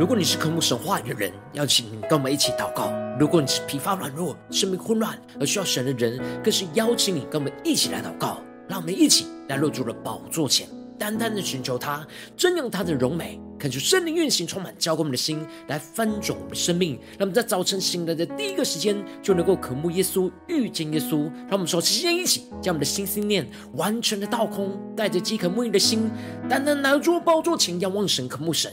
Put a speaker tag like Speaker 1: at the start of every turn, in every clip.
Speaker 1: 如果你是渴慕神话语的人，邀请你跟我们一起祷告；如果你是疲乏软弱、生命混乱而需要神的人，更是邀请你跟我们一起来祷告。让我们一起来入主的宝座前，单单的寻求他，瞻仰他的荣美。恳求圣灵运行，充满交给我们的心，来翻转我们的生命。让我们在早晨醒来的第一个时间，就能够渴慕耶稣，遇见耶稣。让我们说，齐心一起，将我们的心心念完全的倒空，带着饥渴慕义的心，单单来到宝座前，仰望神，渴慕神。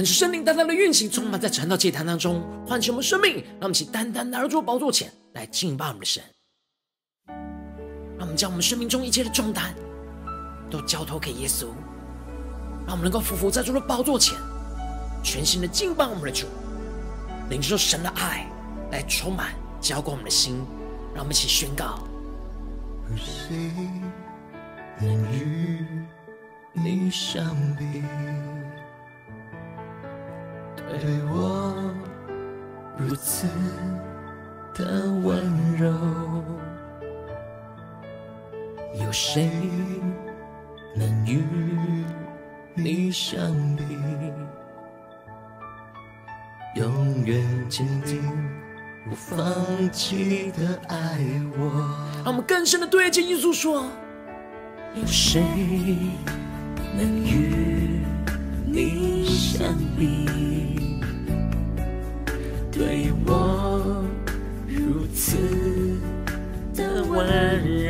Speaker 1: 恳求圣灵单单的运行，充满在传道祭坛当中，唤醒我们生命。让我们一起单单来到宝座前来敬拜我们的神。让我们将我们生命中一切的重担都交托给耶稣。让我们能够匍匐在主的宝座前，全心的敬拜我们的主，领受神的爱来充满浇灌我们的心。让我们一起宣告：谁与你相比？对我如此的温柔，有谁能与你相比？永远坚定不放弃的爱我。让我们更深的对着耶稣说：有谁能与你相比？对我如此的温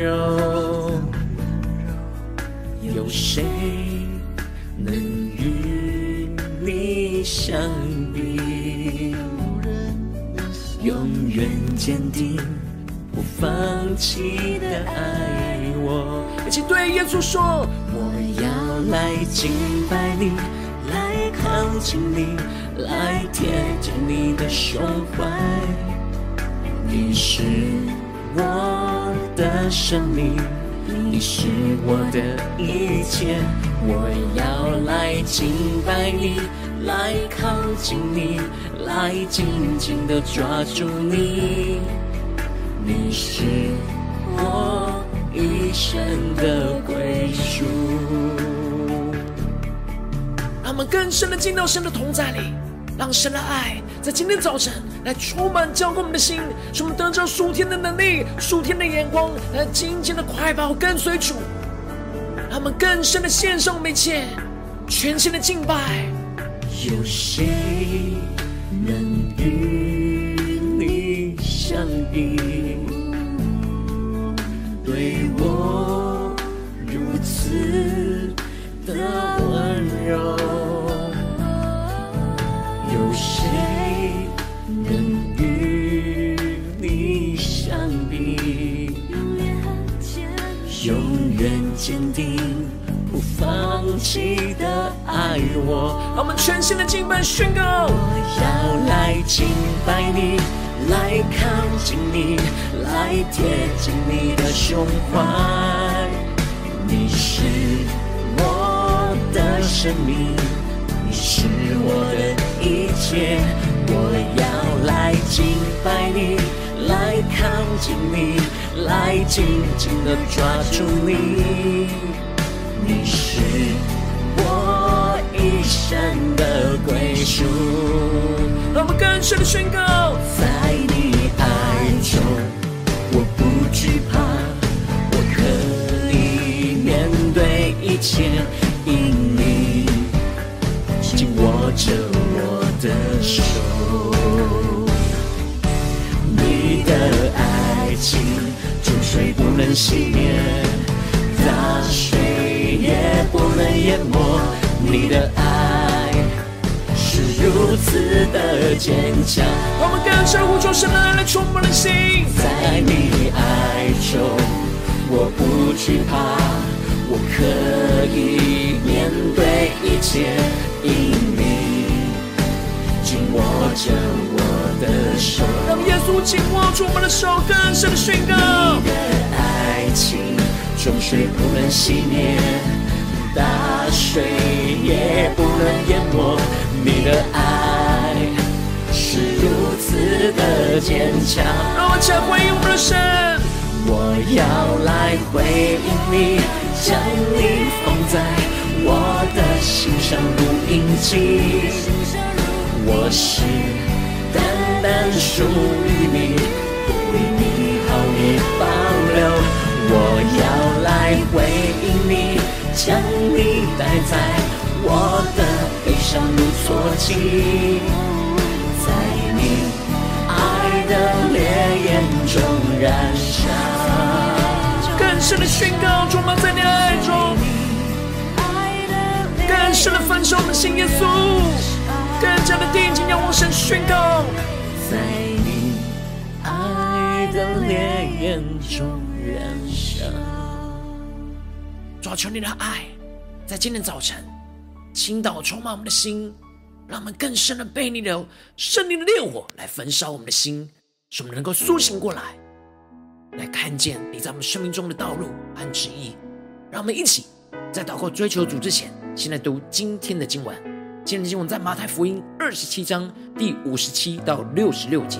Speaker 1: 柔，有谁能与你相比？永远坚定不放弃的爱我。一起对耶稣说：我要来敬拜你，靠近你。来贴近你的胸怀，你是我的生命，你是我的一切。我要来敬拜你，来靠近你，来紧紧地抓住你。你是我一生的更深的进到神的同在里。让神的爱在今天早晨来充满浇灌我们的心，使我们得着属天的能力、属天的眼光，来紧紧的快跑跟随主。让我们更深的献上我们一切，全新的敬拜。有谁能与你相比？对我如此的温柔。放弃的爱我，让我们全新的敬拜宣告。我要来敬拜你，来靠近你，来贴近你的胸怀。你是我的生命，你是我的一切。我要来敬拜你，来靠近你，来紧紧的抓住你。你是我一生的归属。
Speaker 2: 让我们更深的宣告，
Speaker 1: 在你爱中，我不惧怕，我可以面对一切，因你紧握着我的手。你的爱情，众水不能熄灭，大水也不能淹没。你的爱是如此的坚强。
Speaker 2: 我们更深呼求神的爱来充满的心，
Speaker 1: 在你爱中，我不惧怕，我可以面对一切，因你紧握着我的手。
Speaker 2: 让耶稣紧握住我们的手，更深的宣告。
Speaker 1: 你的爱情，终是不能熄灭，大水也不能淹没。你的爱是如此的坚强。
Speaker 2: 让我们来回应我的神，
Speaker 1: 我要来回应你，将你放在我的心上如印记。我是单单属于你，为你好，你将你带在我的悲伤如错记，在你爱的烈焰中燃烧。
Speaker 2: 更深的宣告，充满在你的爱中，更深的焚烧。我们的心，耶稣，更加的定睛仰望神，宣告，
Speaker 1: 在你爱的烈焰中。
Speaker 2: 燃烧。啊，求你的爱在今天早晨倾倒充满我们的心，让我们更深的被你的圣灵的烈火来焚烧我们的心，使我们能够苏醒过来，来看见你在我们生命中的道路和旨意。让我们一起在祷告追求主之前，先来读今天的经文。今天的经文在马太福音二十七章第五十七到六十六节。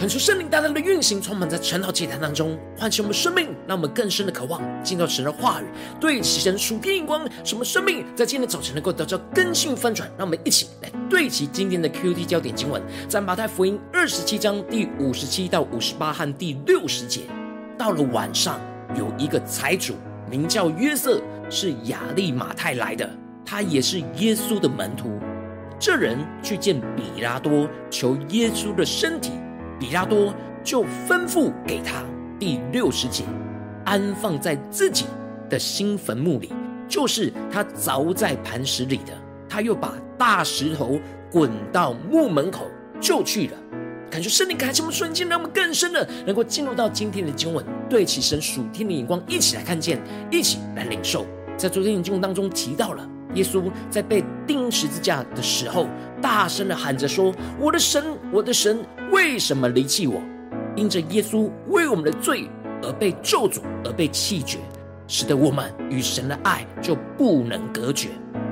Speaker 2: 恳求圣灵大大的运行，充满在晨祷祭坛当中，唤醒我们生命，让我们更深的渴望进到神的话语，对齐神属天眼光，什么生命在今天早晨能够得到更新翻转。让我们一起来对齐今天的 QT 焦点经文，在马太福音二十七章第五十七到五十八和第六十节。到了晚上，有一个财主名叫约瑟，是亚利马太来的，他也是耶稣的门徒。这人去见比拉多，求耶稣的身体。比拉多就吩咐给他第六十节，安放在自己的新坟墓里，就是他凿在磐石里的。他又把大石头滚到墓门口，就去了。感觉圣灵开启我们瞬间，让我们更深的能够进入到今天的经文，对齐神属天的眼光，一起来看见，一起来领受。在昨天的经文当中提到了，耶稣在被钉十字架的时候，大声的喊着说：“我的神，我的神。”为什么离弃我？因着耶稣为我们的罪而被咒诅，而被弃绝，使得我们与神的爱就不能隔绝。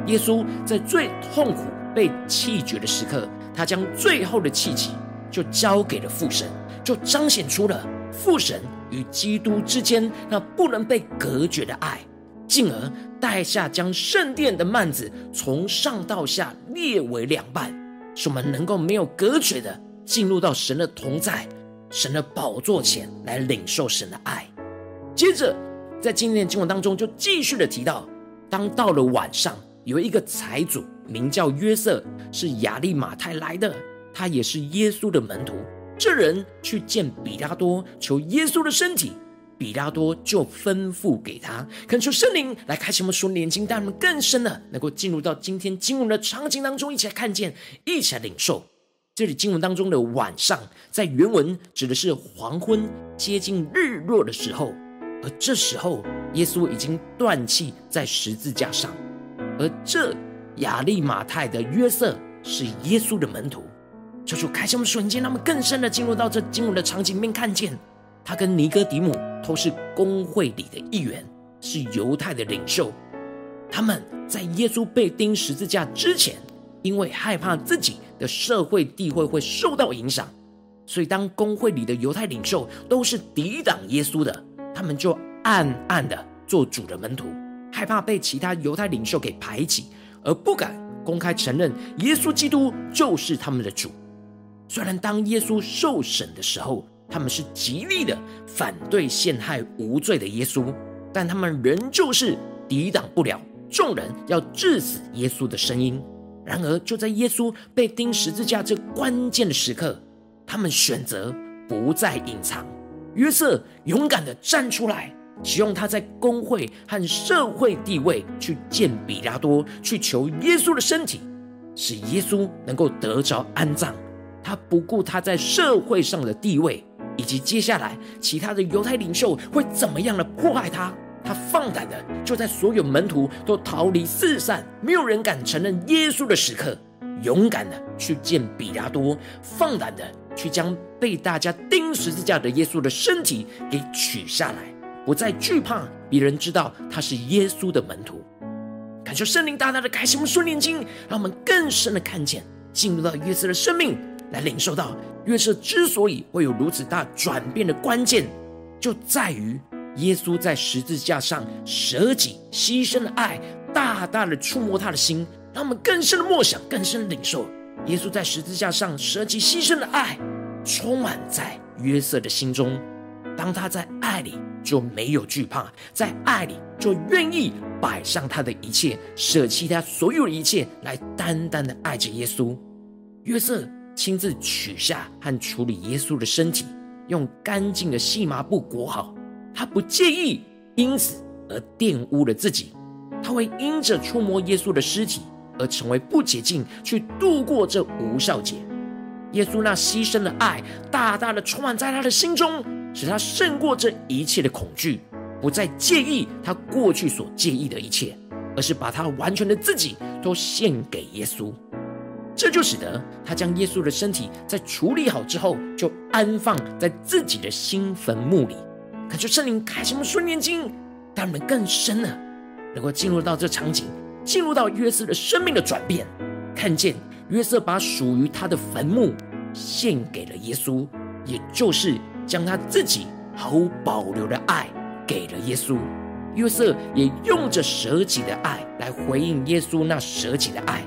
Speaker 2: 耶稣在最痛苦被弃绝的时刻，他将最后的气息就交给了父神，就彰显出了父神与基督之间那不能被隔绝的爱，进而带下将圣殿的幔子从上到下列为两半，使我们能够没有隔绝的。进入到神的同在、神的宝座前来领受神的爱。接着，在今天的经文当中，就继续的提到，当到了晚上，有一个财主名叫约瑟，是亚利马太来的，他也是耶稣的门徒。这人去见比拉多，求耶稣的身体，比拉多就吩咐给他，恳求圣灵来开启我们属灵眼睛，带我们更深的能够进入到今天经文的场景当中，一起来看见，一起来领受。这里经文当中的晚上，在原文指的是黄昏接近日落的时候，而这时候耶稣已经断气在十字架上，而这亚利马太的约瑟是耶稣的门徒。求主开启我们瞬间，让我们更深的进入到这经文的场景里面，看见他跟尼哥底母都是公会里的一员，是犹太的领袖。他们在耶稣被钉十字架之前，因为害怕自己的社会地位会受到影响，所以当公会里的犹太领袖都是抵挡耶稣的，他们就暗暗的做主的门徒，害怕被其他犹太领袖给排挤，而不敢公开承认耶稣基督就是他们的主。虽然当耶稣受审的时候，他们是极力的反对陷害无罪的耶稣，但他们仍旧是抵挡不了众人要治死耶稣的声音。然而，就在耶稣被钉十字架这关键的时刻，他们选择不再隐藏。约瑟勇敢的站出来，使用他在工会和社会地位去见比拉多，去求耶稣的身体，使耶稣能够得着安葬。他不顾他在社会上的地位，以及接下来其他的犹太领袖会怎么样的迫害他。他放胆的，就在所有门徒都逃离四散，没有人敢承认耶稣的时刻，勇敢的去见比拉多，放胆的去将被大家钉十字架的耶稣的身体给取下来，不再惧怕别人知道他是耶稣的门徒。感谢圣灵大大的开启我们属灵眼睛，让我们更深的看见，进入到约瑟的生命，来领受到约瑟之所以会有如此大转变的关键，就在于。耶稣在十字架上舍己牺牲的爱，大大的触摸他的心，让我们更深的默想，更深的领受。耶稣在十字架上舍己牺牲的爱，充满在约瑟的心中。当他在爱里就没有惧怕，在爱里就愿意摆上他的一切，舍弃他所有的一切，来单单的爱着耶稣。约瑟亲自取下和处理耶稣的身体，用干净的细麻布裹好。他不介意因此而玷污了自己，他会因着触摸耶稣的尸体而成为不洁净，去度过这无酵节。耶稣那牺牲的爱，大大的充满在他的心中，使他胜过这一切的恐惧，不再介意他过去所介意的一切，而是把他完全的自己都献给耶稣。这就使得他将耶稣的身体在处理好之后，就安放在自己的新坟墓里。恳求圣灵开什么顺眼睛，让我们更深了能够进入到这场景，进入到约瑟的生命的转变，看见约瑟把属于他的坟墓献给了耶稣，也就是将他自己毫无保留的爱给了耶稣。约瑟也用着舍己的爱来回应耶稣那舍己的爱。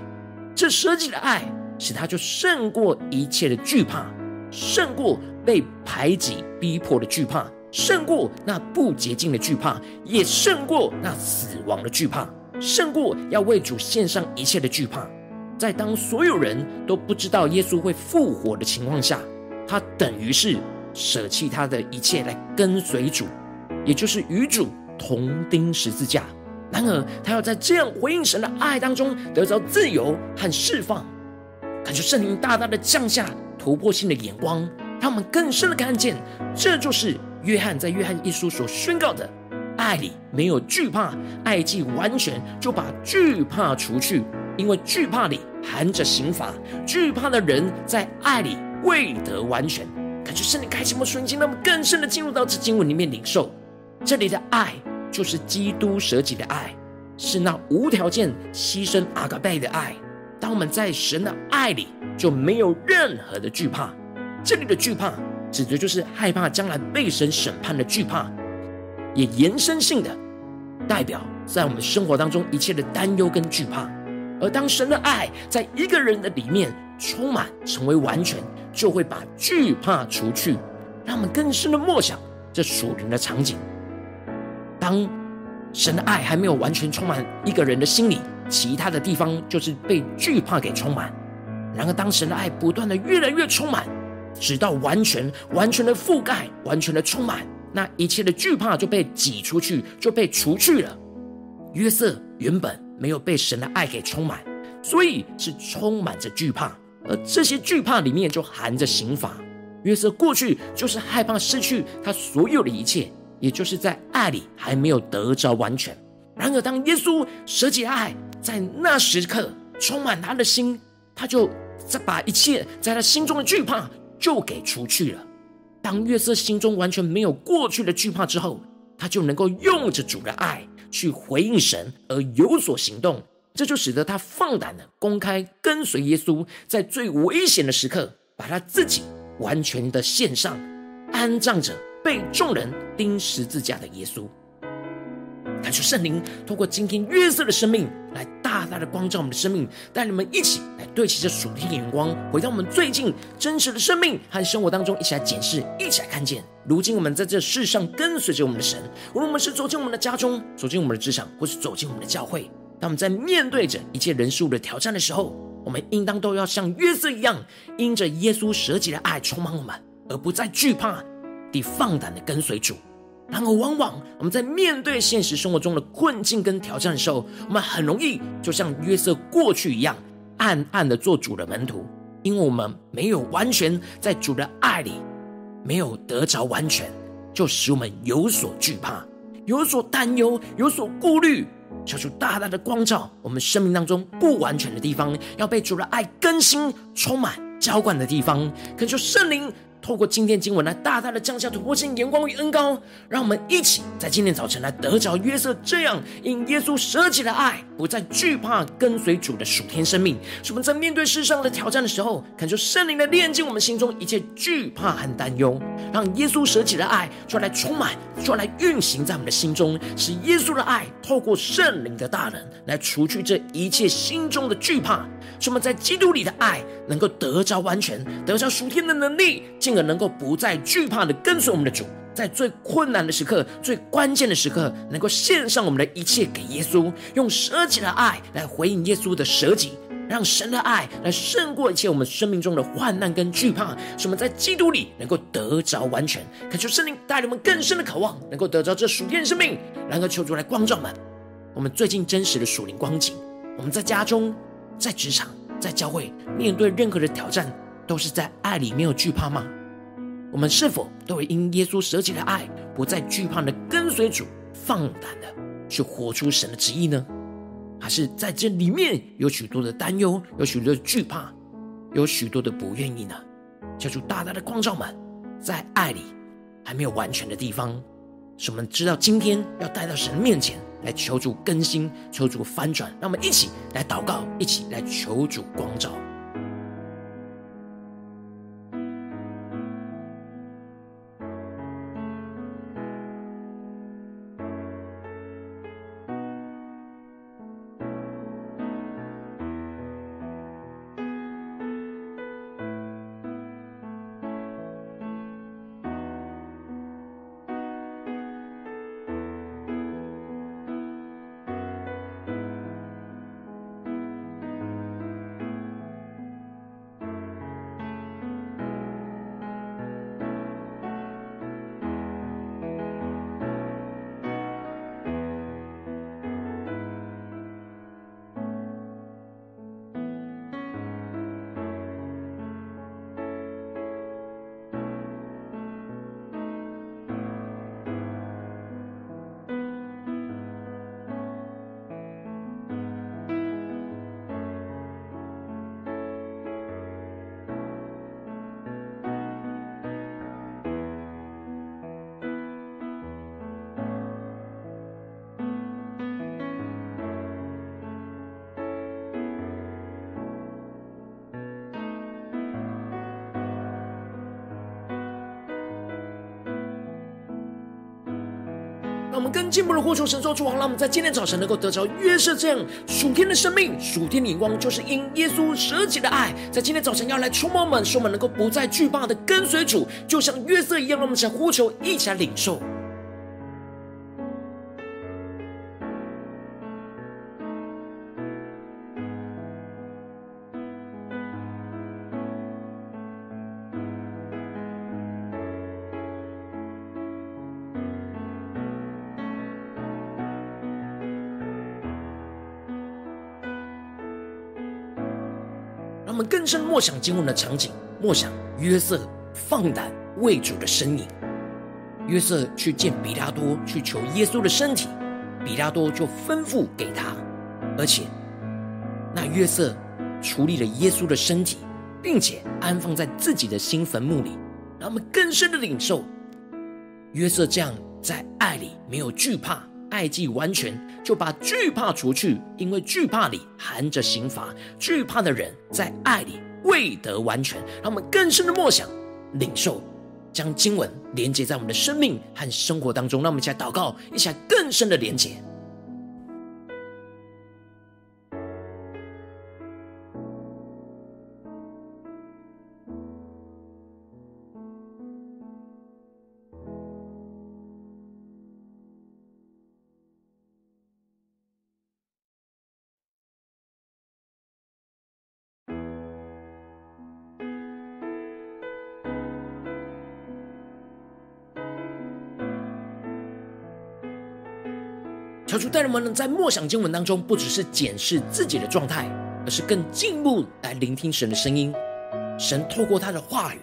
Speaker 2: 这舍己的爱使他就胜过一切的惧怕，胜过被排挤逼迫的惧怕，胜过那不洁净的惧怕，也胜过那死亡的惧怕，胜过要为主献上一切的惧怕。在当所有人都不知道耶稣会复活的情况下，他等于是舍弃他的一切来跟随主，也就是与主同钉十字架。然而，他要在这样回应神的爱当中得到自由和释放。感觉圣灵大大的降下突破性的眼光，让我们更深的看见，这就是约翰在约翰一书所宣告的：爱里没有惧怕，爱既完全，就把惧怕除去。因为惧怕里含着刑罚，惧怕的人在爱里未得完全。感觉圣灵开启我们瞬间，让我们更深的进入到这经文里面领受。这里的爱就是基督舍己的爱，是那无条件牺牲阿嘎贝的爱。当我们在神的爱里，就没有任何的惧怕。这里的惧怕，指的就是害怕将来被神审判的惧怕，也延伸性的代表在我们生活当中一切的担忧跟惧怕。而当神的爱在一个人的里面充满，成为完全，就会把惧怕除去，让我们更深的默想这属灵的场景。当神的爱还没有完全充满一个人的心里，其他的地方就是被惧怕给充满。然而，当神的爱不断的越来越充满，直到完全、完全的覆盖、完全的充满，那一切的惧怕就被挤出去，就被除去了。约瑟原本。没有被神的爱给充满，所以是充满着惧怕，而这些惧怕里面就含着刑罚。约瑟过去就是害怕失去他所有的一切，也就是在爱里还没有得着完全。然而，当耶稣舍己爱在那时刻充满他的心，他就再把一切在他心中的惧怕就给除去了。当约瑟心中完全没有过去的惧怕之后，他就能够用着主的爱。去回应神而有所行动，这就使得他放胆的公开跟随耶稣，在最危险的时刻，把他自己完全的献上，安葬着被众人钉十字架的耶稣。感谢圣灵透过今天约瑟的生命来大大的光照我们的生命，带你们一起来对齐这属天眼光，回到我们最近真实的生命和生活当中，一起来检视，一起来看见。如今我们在这世上跟随着我们的神，无论我们是走进我们的家中，走进我们的职场，或是走进我们的教会，当我们在面对着一切人事物的挑战的时候，我们应当都要像约瑟一样，因着耶稣舍己的爱充满我们，而不再惧怕地放胆的跟随主。然而，往往我们在面对现实生活中的困境跟挑战的时候，我们很容易就像约瑟过去一样，暗暗的做主的门徒，因为我们没有完全在主的爱里，没有得着完全，就使我们有所惧怕、有所担忧、有所顾虑。求主大大的光照我们生命当中不完全的地方，要被主的爱更新、充满、浇灌的地方，恳求圣灵。透过今天经文来大大的降下突破性眼光与恩膏，让我们一起在今天早晨来得着约瑟这样因耶稣舍己的爱，不再惧怕跟随主的属天生命。使我们在面对世上的挑战的时候，恳求圣灵的炼净我们心中一切惧怕和担忧，让耶稣舍己的爱出来充满，出来运行在我们的心中，使耶稣的爱透过圣灵的大能来除去这一切心中的惧怕。使我们在基督里的爱能够得着完全，得着属天的能力，进而能够不再惧怕的跟随我们的主，在最困难的时刻、最关键的时刻，能够献上我们的一切给耶稣，用舍己的爱来回应耶稣的舍己，让神的爱来胜过一切我们生命中的患难跟惧怕，使我们在基督里能够得着完全。恳求圣灵带领我们更深的渴望，能够得着这属天的生命，然后求主来光照们。我们最近真实的属灵光景，我们在家中。在职场，在教会，面对任何的挑战，都是在爱里没有惧怕吗？我们是否都会因耶稣舍己的爱，不再惧怕的跟随主，放胆的去活出神的旨意呢？还是在这里面有许多的担忧，有许多的惧怕，有许多的不愿意呢？求主大大的光照们，在爱里还没有完全的地方，使我们知道今天要带到神面前。来求主更新，求主翻转，让我们一起来祷告，一起来求主光照。让我们更进一步的呼求神说主啊，让我们在今天早晨能够得着约瑟这样属天的生命、属天的眼光，就是因耶稣舍己的爱，在今天早晨要来触摸我们，使我们能够不再惧怕的跟随主，就像约瑟一样。让我们一起来呼求，一起来领受。深默想经文的场景，默想约瑟放胆为主的身影。约瑟去见彼拉多，去求耶稣的身体，彼拉多就吩咐给他，而且那约瑟处理了耶稣的身体，并且安放在自己的新坟墓里。让我们更深的领受约瑟这样在爱里没有惧怕。爱既完全，就把惧怕除去，因为惧怕里含着刑罚。惧怕的人在爱里未得完全。让我们更深的默想、领受，将经文连接在我们的生命和生活当中。让我们一起来祷告，一起来更深的连接。求主带领我们在默想经文当中，不只是检视自己的状态，而是更进一步来聆听神的声音。神透过他的话语，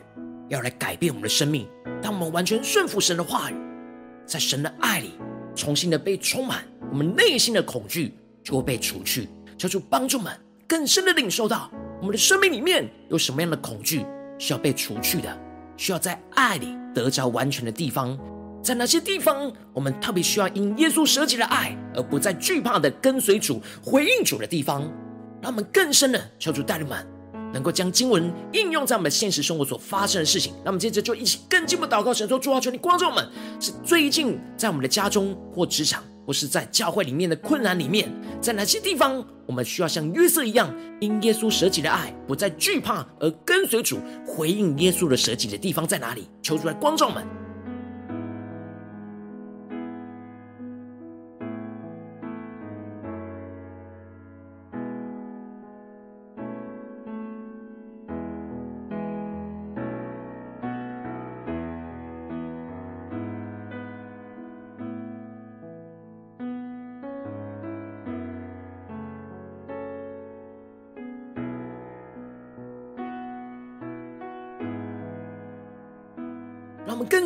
Speaker 2: 要来改变我们的生命。当我们完全顺服神的话语，在神的爱里重新的被充满，我们内心的恐惧就会被除去。求主帮助我们更深的领受到，我们的生命里面有什么样的恐惧需要被除去的，需要在爱里得着完全的地方。在哪些地方，我们特别需要因耶稣舍己的爱而不再惧怕的跟随主、回应主的地方，让我们更深的求主带领们，能够将经文应用在我们现实生活所发生的事情。那么接着就一起更进一步祷告，神说：主啊，求你光照我们，是最近在我们的家中或职场，或是在教会里面的困难里面，在哪些地方，我们需要像约瑟一样，因耶稣舍己的爱不再惧怕而跟随主、回应耶稣的舍己的地方在哪里？求主来光照我们。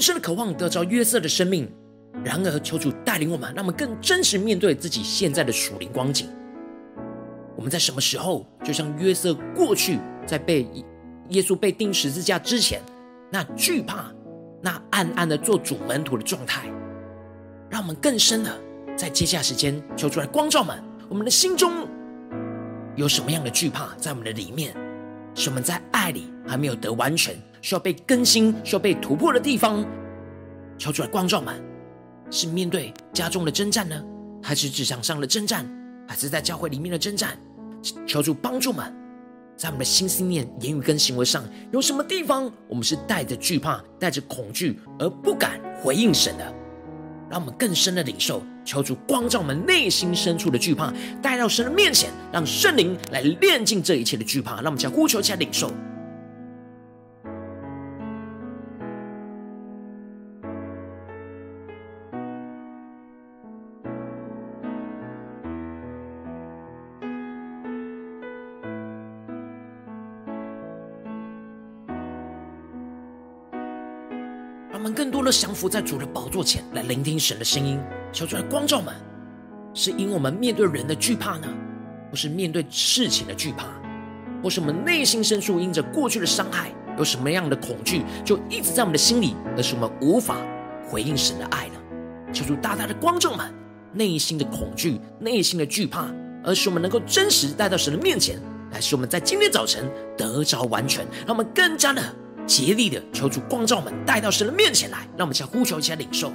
Speaker 2: 深的渴望得着约瑟的生命，然而求主带领我们，让我们更真实面对自己现在的属灵光景。我们在什么时候，就像约瑟过去在被耶稣被钉十字架之前，那惧怕、那暗暗的做主门徒的状态，让我们更深的在接下来时间求出来光照们，我们的心中有什么样的惧怕在我们的里面，使我们在爱里还没有得完全。需要被更新、需要被突破的地方，求主来光照们，是面对家中的征战呢，还是职场上的征战，还是在教会里面的征战？求主帮助们，在我们的心思念、言语跟行为上，有什么地方我们是带着惧怕、带着恐惧而不敢回应神的？让我们更深的领受，求主光照我们内心深处的惧怕，带到神的面前，让圣灵来炼净这一切的惧怕。让我们将呼求起来领受。降服在主的宝座前来聆听神的声音，求主来光照们，是因为我们面对人的惧怕呢，或是面对事情的惧怕，或是我们内心深处因着过去的伤害有什么样的恐惧，就一直在我们的心里，而是我们无法回应神的爱呢？求主大大的光照们内心的恐惧、内心的惧怕，而使我们能够真实带到神的面前，来使我们在今天早晨得着完全，让我们更加的。竭力的求主光照我们，带到神的面前来，让我们先呼求一下领受。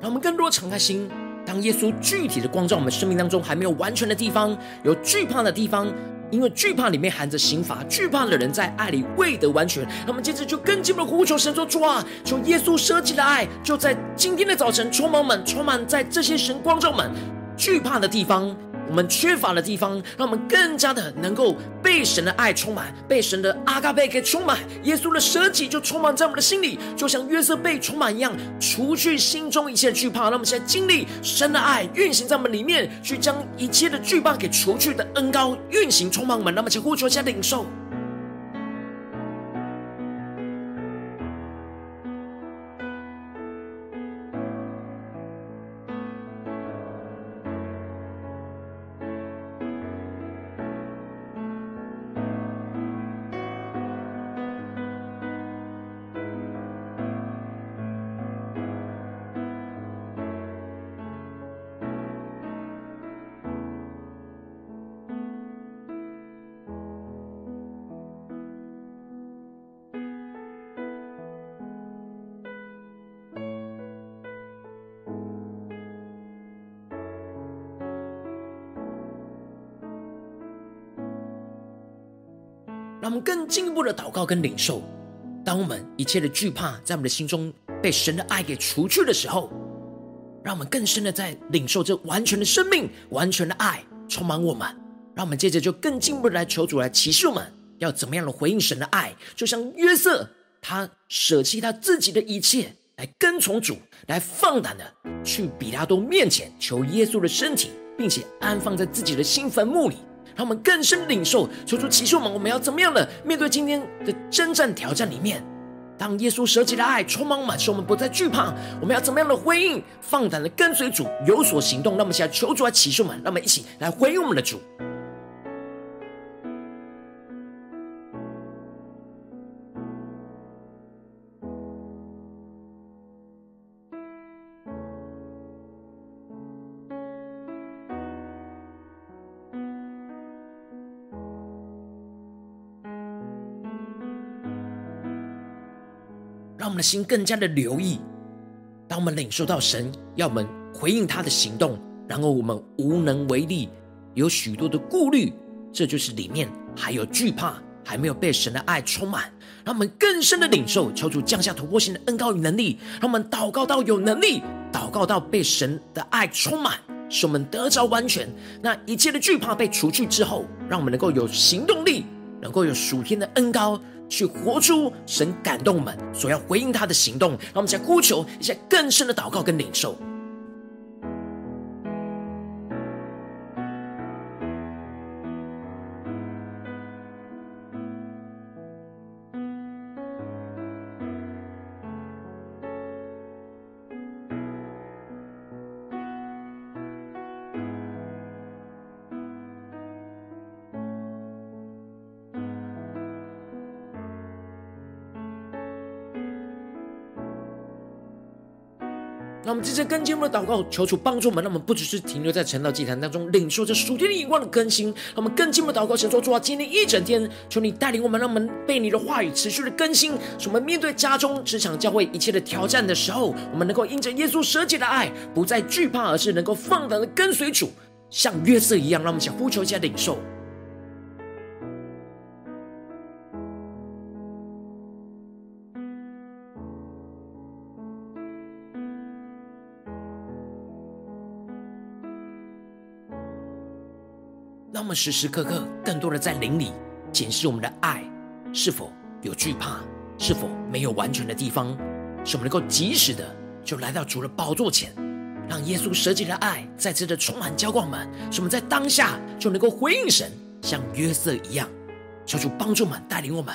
Speaker 2: 让我们更多敞开心，当耶稣具体的光照我们生命当中还没有完全的地方，有惧怕的地方。因为惧怕里面含着刑罚，惧怕的人在爱里未得完全。那么接着就跟进一步的呼求神说：主啊，求耶稣舍己的爱，就在今天的早晨充满我们，充满在这些神光照们惧怕的地方。我们缺乏的地方，让我们更加的能够被神的爱充满，被神的阿嘎贝给充满。耶稣的舍己就充满在我们的心里，就像约瑟被充满一样，除去心中一切惧怕。那么现在经历神的爱运行在我们里面，去将一切的惧怕给除去的恩膏运行充满我们。那么，请呼求一下领受。更进一步的祷告跟领受。当我们一切的惧怕在我们的心中被神的爱给除去的时候，让我们更深的在领受这完全的生命、完全的爱充满我们。让我们接着就更进一步的来求主来启示我们要怎么样的回应神的爱。就像约瑟，他舍弃他自己的一切来跟从主，来放胆的去比拉多面前求耶稣的身体，并且安放在自己的新坟墓里。让我们更深领受，求主启示我们，我们要怎么样的面对今天的征战挑战里面？当耶稣舍己的爱充满满，使我们不再惧怕，我们要怎么样的回应？放胆的跟随主，有所行动。那么现在求主来启示我们，让我们一起来回应我们的主。心更加的留意，当我们领受到神要我们回应他的行动，然后我们无能为力，有许多的顾虑，这就是里面还有惧怕，还没有被神的爱充满。让我们更深的领受，求主降下突破性的恩膏与能力，让我们祷告到有能力，祷告到被神的爱充满，使我们得着完全。那一切的惧怕被除去之后，让我们能够有行动力，能够有属天的恩高。去活出神感动我们所要回应他的行动，让我们再呼求一下更深的祷告跟领受。我们接着更进一步的祷告，求主帮助我们，让我们不只是停留在晨祷祭坛当中领受着属天的眼光的更新。让我们更进一步的祷告，神说：主啊，今天一整天，求你带领我们，让我们被你的话语持续的更新，使我们面对家中、职场、教会一切的挑战的时候，我们能够因着耶稣舍己的爱，不再惧怕，而是能够放胆的跟随主，像约瑟一样。让我们想呼求一下领受。我们时时刻刻更多的在灵里检视我们的爱是否有惧怕，是否没有完全的地方，使我们能够及时的就来到主的宝座前，让耶稣舍己的爱再次的充满浇灌们，使我们在当下就能够回应神，像约瑟一样，求主帮助们带领我们。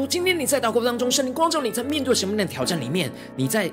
Speaker 2: 如今天你在祷告当中，圣灵光照你在面对什么样的挑战里面，你在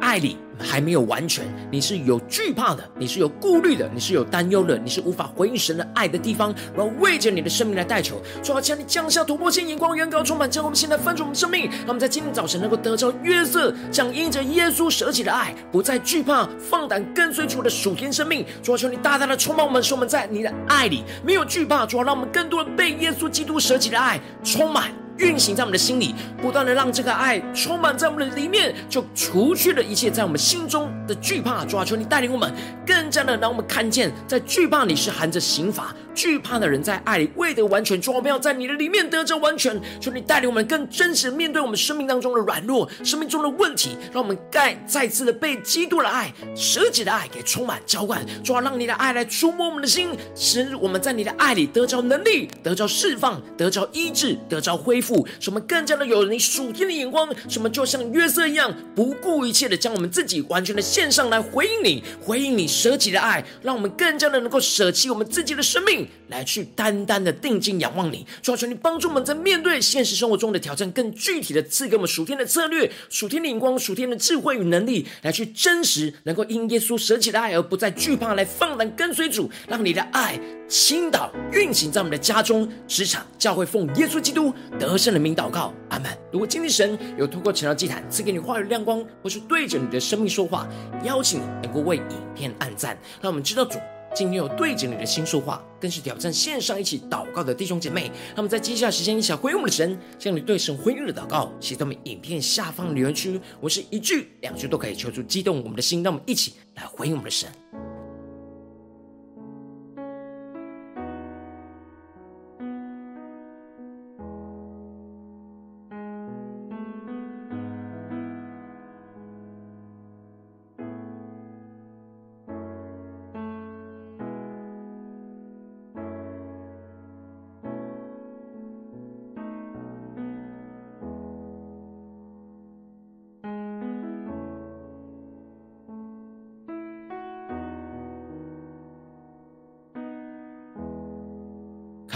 Speaker 2: 爱里还没有完全，你是有惧怕的，你是有顾虑的，你是有担忧的，你是无法回应神的爱的地方，然后为着你的生命来代求，主啊，求你降下突破性眼光，远高充满，将我们现在翻转我们生命，让我们在今天早晨能够得着约瑟，将因着耶稣舍己的爱，不再惧怕，放胆跟随主的属天生命。主啊，求你大大的充满我们，使我们在你的爱里没有惧怕，主啊，让我们更多的被耶稣基督舍己的爱充满。运行在我们的心里，不断的让这个爱充满在我们的里面，就除去了一切在我们心中的惧怕。主啊，求你带领我们，更加的让我们看见，在惧怕里是含着刑罚。惧怕的人在爱里未得完全，主啊，我们要在你的里面得着完全。求你带领我们更真实面对我们生命当中的软弱、生命中的问题，让我们再再次的被基督的爱、舍己的爱给充满浇灌。主啊，让你的爱来触摸我们的心，使我们在你的爱里得着能力、得着释放、得着医治、得着恢复，使我们更加的有你属天的眼光，使我们就像约瑟一样，不顾一切的将我们自己完全的献上来回应你，回应你舍己的爱，让我们更加的能够舍弃我们自己的生命。来去单单的定睛仰望你，主啊，求你帮助我们在面对现实生活中的挑战，更具体的赐给我们属天的策略、属天的眼光、属天的智慧与能力，来去真实能够因耶稣舍己的爱而不再惧怕，来放胆跟随主，让你的爱倾倒运行在我们的家中、职场、教会，奉耶稣基督得胜的名祷告，阿门。如果今天神有透过晨祷祭坛赐给你话语亮光，或是对着你的生命说话，邀请你能够为影片按赞，让我们知道主。今天有对着你的心说话，更是挑战线上一起祷告的弟兄姐妹。他们在接下来时间，一起回应我们的神，向你对神回应的祷告写在我们影片下方留言区。我是一句两句都可以求助激动我们的心，让我们一起来回应我们的神。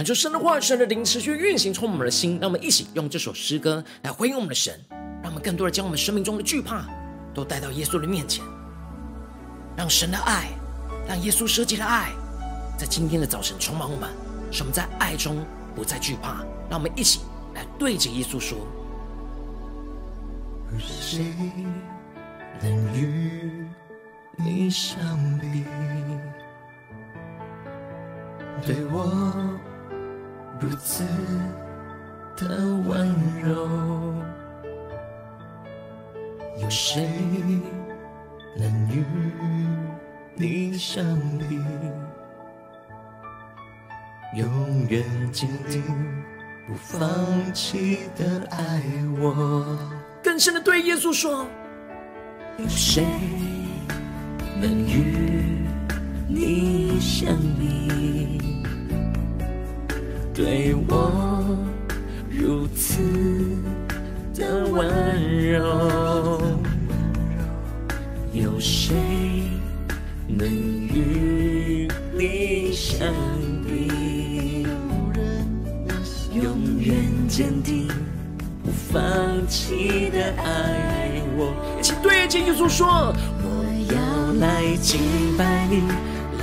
Speaker 2: 求神的话语、神的灵持续运行，充满我们的心。让我们一起用这首诗歌来回应我们的神，让我们更多的将我们生命中的惧怕都带到耶稣的面前，让神的爱，让耶稣设计的爱，在今天的早晨充满我们，使我们在爱中不再惧怕。让我们一起来对着耶稣说：
Speaker 1: 谁能与你相比？对我。如此的温柔，有谁能与你相比？永远坚定不放弃的爱我。
Speaker 2: 更深的对耶稣说：
Speaker 1: 有谁能与你相比？对我如此的温柔，有谁能与你相比？永远坚定不放弃的爱我。
Speaker 2: 请对着耶稣说：
Speaker 1: 我要来敬拜你。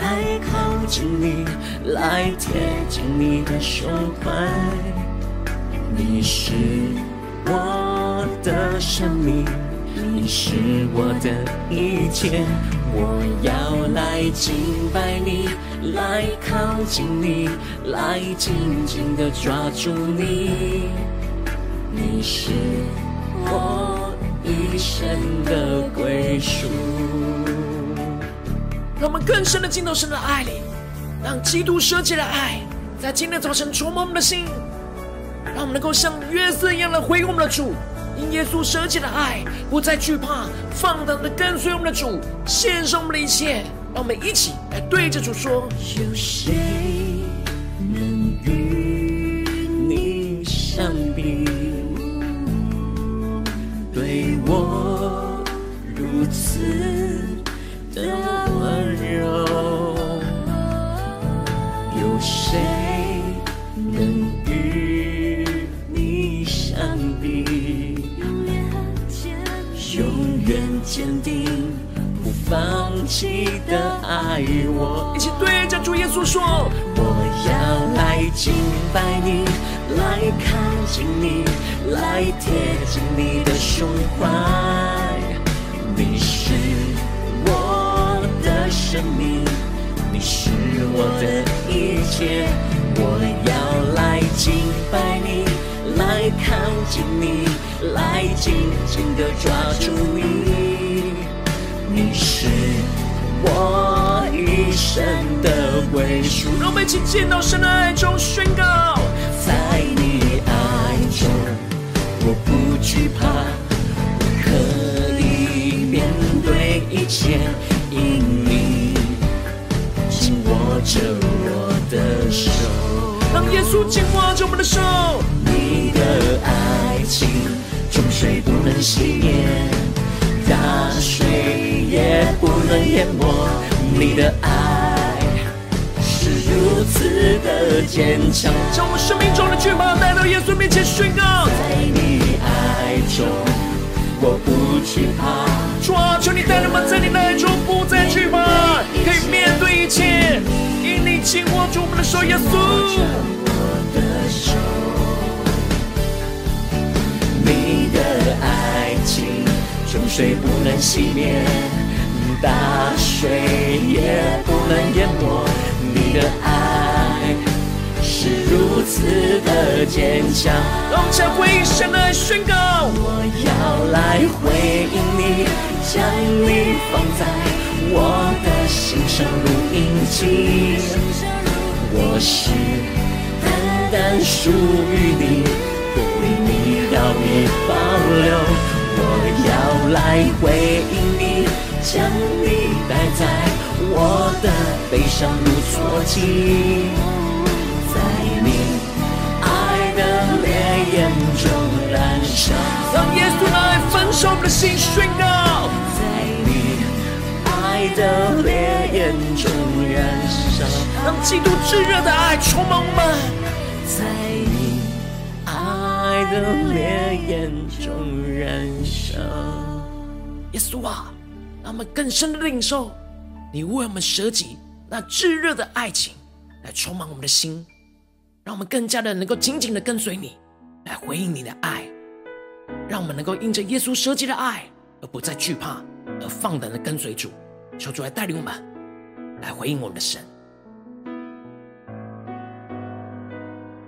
Speaker 1: 来靠近你，来贴近你的胸怀。你是我的生命，你是我的一切。我要来敬拜你，来靠近你，来紧紧地抓住你。你是我一生的归属。
Speaker 2: 让我们更深的进到神的爱里，让基督舍己的爱在今天早晨触摸我们的心，让我们能够像约瑟一样的回应我们的主，因耶稣舍己的爱，不再惧怕，放胆的跟随我们的主，献上我们的一切。让我们一起来对着主说：
Speaker 1: 有谁记得爱我。
Speaker 2: 一起对着主耶稣说：
Speaker 1: 我要来敬拜你，来靠近你，来贴近你的胸怀。你是我的生命，你是我的一切。我要来敬拜你，来靠近你，来紧紧地抓住你。你是我一生的归属。
Speaker 2: 让我们一起见到神的爱中宣告，
Speaker 1: 在你爱中，我不惧怕，我可以面对一切，因你紧握着我的手。
Speaker 2: 让耶稣紧握着我们的手，
Speaker 1: 你的爱情终水不能熄灭，大水也不淹没。你的爱是如此的坚强，
Speaker 2: 将我生命中的惧怕带到耶稣面前宣告。
Speaker 1: 在你爱中，我不惧怕。
Speaker 2: 主啊，求你带领我们在你的爱中不再惧怕，可以面对一切。因你紧握住我的手，耶稣。
Speaker 1: 你的爱情终水不能熄灭，大水也不能淹没。你的爱是如此的坚强。
Speaker 2: 让我们将回应神的爱宣告。
Speaker 1: 我要来回应你，将你放在我的心上如印记。我是单单属于你。要你保留，我要来回应你，将你带在我的悲伤如坐骑，在你爱的烈焰中燃烧。
Speaker 2: 让耶稣来焚烧我们的心，宣告，
Speaker 1: 在你爱的烈焰中燃烧，
Speaker 2: 让基督炙热的爱充满我们。
Speaker 1: 的烈焰中燃烧，
Speaker 2: 耶稣啊，让我们更深的领受你为我们舍己那炙热的爱情，来充满我们的心，让我们更加的能够紧紧的跟随你，来回应你的爱，让我们能够因着耶稣舍己的爱而不再惧怕，而放胆的跟随主，求主来带领我们，来回应我们的神。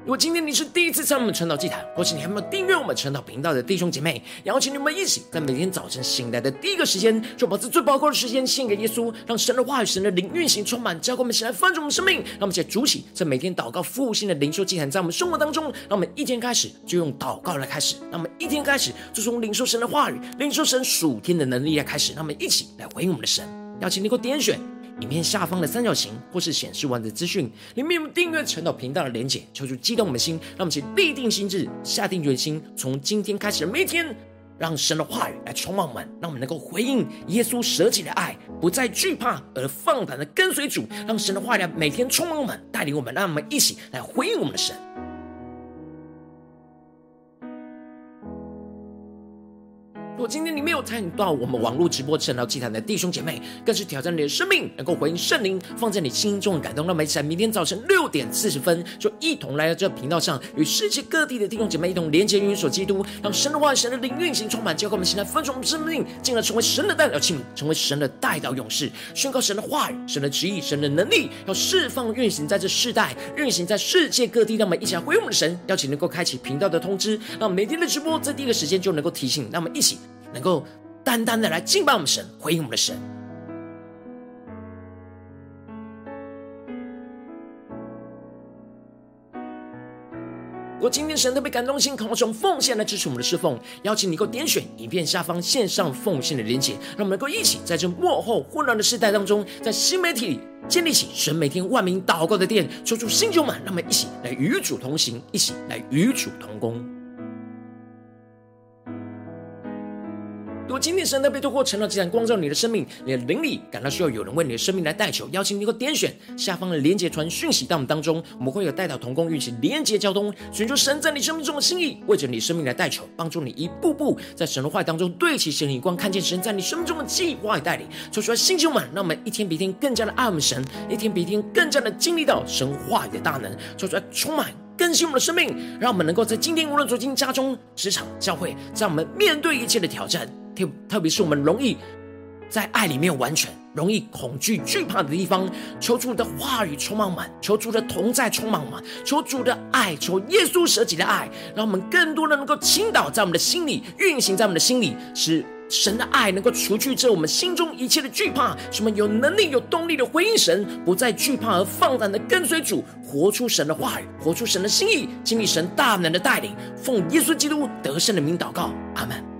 Speaker 2: 如果今天你是第一次参与我们传道祭坛，或是你还没有订阅我们传道频道的弟兄姐妹，邀请你们一起在每天早晨醒来的第一个时间，就把这最宝贵的时间献给耶稣，让神的话语、神的灵运行充满，教给我们起来翻转我们生命。让我们一起来主起在每天祷告复兴的灵修祭坛，在我们生活当中，让我们一天开始就用祷告来开始，让我们一天开始就从领受神的话语、领受神属天的能力来开始。让我们一起来回应我们的神，邀请你给我点选。影片下方的三角形，或是显示完的资讯，里面有订阅陈导频道的连结，求主激动我们的心，让我们一起立定心志，下定决心，从今天开始的每一天，让神的话语来充满我们，让我们能够回应耶稣舍己的爱，不再惧怕，而放胆的跟随主，让神的话语每天充满我们，带领我们，让我们一起来回应我们的神。今天你没有参与到我们网络直播晨祷祭坛的弟兄姐妹，更是挑战你的生命，能够回应圣灵放在你心中的感动。让我们一起在明天早晨六点四十分，就一同来到这个频道上，与世界各地的弟兄姐妹一同连接、运所基督，让神的话语、神的灵运行充满，教灌我们现在分盛我们生命，进而成为神的代表器皿，成为神的代表勇士，宣告神的话语、神的旨意、神的能力，要释放运行在这世代，运行在世界各地。让我们一起来回应我们的神，邀请能够开启频道的通知，让每天的直播在第一个时间就能够提醒。让我们一起。能够单单的来敬拜我们神，回应我们的神。如果今天神特别感动心，渴望从奉献来支持我们的侍奉，邀请你能够点选影片下方线上奉献的连结，让我们能够一起在这幕后混乱的时代当中，在新媒体里建立起神每天万名祷告的殿，抽出新酒满，让我们一起来与主同行，一起来与主同工。今天神特别透过晨祷祭坛光照你的生命，你的灵里感到需要有人为你的生命来代求，邀请你能够点选下方的连结传讯息到我们当中，我们会有代祷同工，运行连结交通，寻求神在你生命中的心意，为着你生命来代求，帮助你一步步在神的话语当中对齐神的光，看见神在你生命中的计划与带领。说出来，星球们，让我们一天比一天更加的爱我们神，一天比一天更加的经历到神话语的大能，说出来充满。更新我们的生命，让我们能够在今天无论走进家中、职场、教会，在我们面对一切的挑战，特特别是我们容易在爱里面完全、容易恐惧、惧怕的地方，求主的话语充满满，求主的同在充满满，求主的爱，求耶稣舍己的爱，让我们更多的能够倾倒在我们的心里，运行在我们的心里，使。神的爱能够除去这我们心中一切的惧怕，使我们有能力、有动力的回应神，不再惧怕而放胆的跟随主，活出神的话语，活出神的心意，经历神大能的带领。奉耶稣基督得胜的名祷告，阿门。